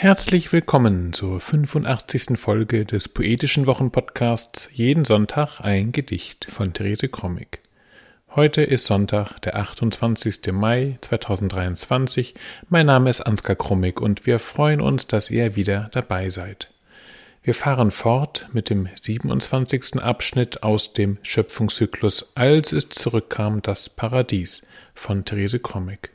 Herzlich willkommen zur 85. Folge des Poetischen Wochenpodcasts Jeden Sonntag ein Gedicht von Therese Krommig. Heute ist Sonntag, der 28. Mai 2023. Mein Name ist Ansgar Krummig und wir freuen uns, dass ihr wieder dabei seid. Wir fahren fort mit dem 27. Abschnitt aus dem Schöpfungszyklus Als es zurückkam das Paradies von Therese Krommig.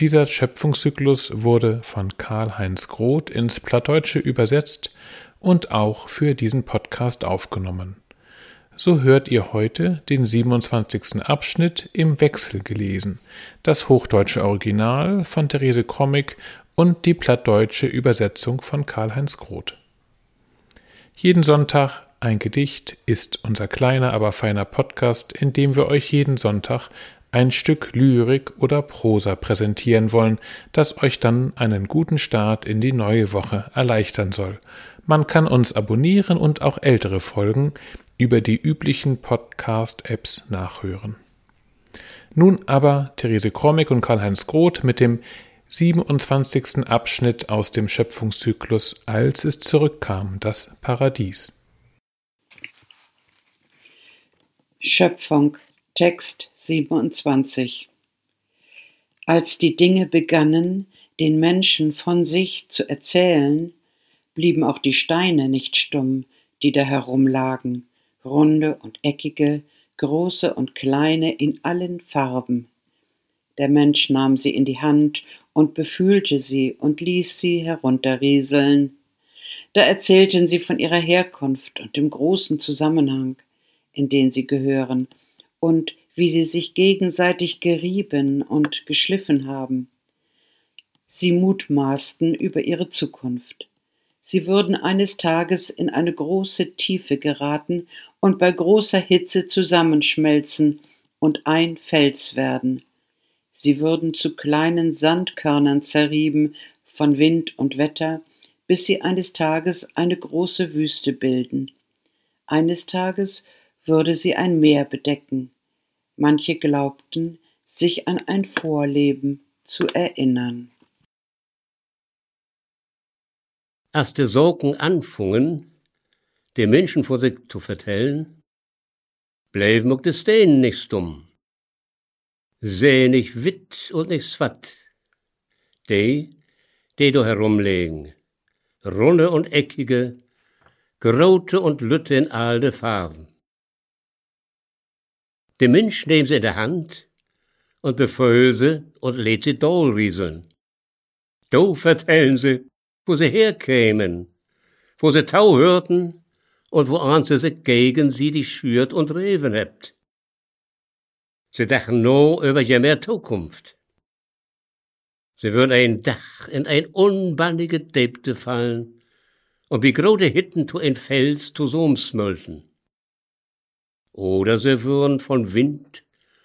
Dieser Schöpfungszyklus wurde von Karl-Heinz Groth ins Plattdeutsche übersetzt und auch für diesen Podcast aufgenommen. So hört ihr heute den 27. Abschnitt im Wechsel gelesen, das hochdeutsche Original von Therese Krommig und die plattdeutsche Übersetzung von Karl-Heinz Groth. Jeden Sonntag ein Gedicht ist unser kleiner, aber feiner Podcast, in dem wir euch jeden Sonntag ein Stück Lyrik oder Prosa präsentieren wollen, das euch dann einen guten Start in die neue Woche erleichtern soll. Man kann uns abonnieren und auch ältere Folgen über die üblichen Podcast-Apps nachhören. Nun aber Therese Krommig und Karl-Heinz Groth mit dem 27. Abschnitt aus dem Schöpfungszyklus Als es zurückkam, das Paradies. Schöpfung Text 27 Als die Dinge begannen, den Menschen von sich zu erzählen, blieben auch die Steine nicht stumm, die da herumlagen, runde und eckige, große und kleine in allen Farben. Der Mensch nahm sie in die Hand und befühlte sie und ließ sie herunterrieseln. Da erzählten sie von ihrer Herkunft und dem großen Zusammenhang, in den sie gehören, und wie sie sich gegenseitig gerieben und geschliffen haben. Sie mutmaßten über ihre Zukunft. Sie würden eines Tages in eine große Tiefe geraten und bei großer Hitze zusammenschmelzen und ein Fels werden. Sie würden zu kleinen Sandkörnern zerrieben von Wind und Wetter, bis sie eines Tages eine große Wüste bilden. Eines Tages würde sie ein Meer bedecken. Manche glaubten, sich an ein Vorleben zu erinnern. Als die Sorgen anfingen, den Menschen vor sich zu vertellen, bleiben auch die Steine nicht stumm. Seh nicht wit und nicht swat. Die, die do herumlegen, runde und eckige, grote und lütte in all Farben. Der Mensch nehmen sie in der Hand und befeuert sie und lädt sie dollrieseln. Do vertellen sie, wo sie herkämen, wo sie Tau hörten und wo an sie sich gegen sie die schürt und reven hebt. Sie dachten no über je mehr Zukunft. Sie würden ein Dach in ein unbannige Debte fallen und wie grote Hitten zu ein Fels zu Somsmölten oder sie würden von Wind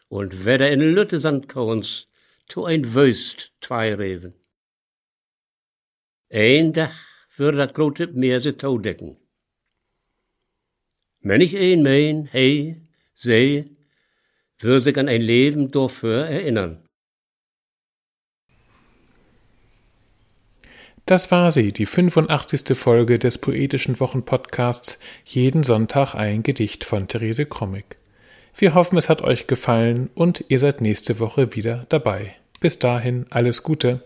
und Wetter in Lütte Sandkorns zu ein Wöst Tweireven. Ein Dach würde dat grote Meer se tau decken. Wenn ich ein mein, hey, seh, würde sich an ein Leben dafür erinnern. Das war sie, die 85. Folge des Poetischen Wochenpodcasts Jeden Sonntag ein Gedicht von Therese Krommig. Wir hoffen, es hat euch gefallen und ihr seid nächste Woche wieder dabei. Bis dahin alles Gute.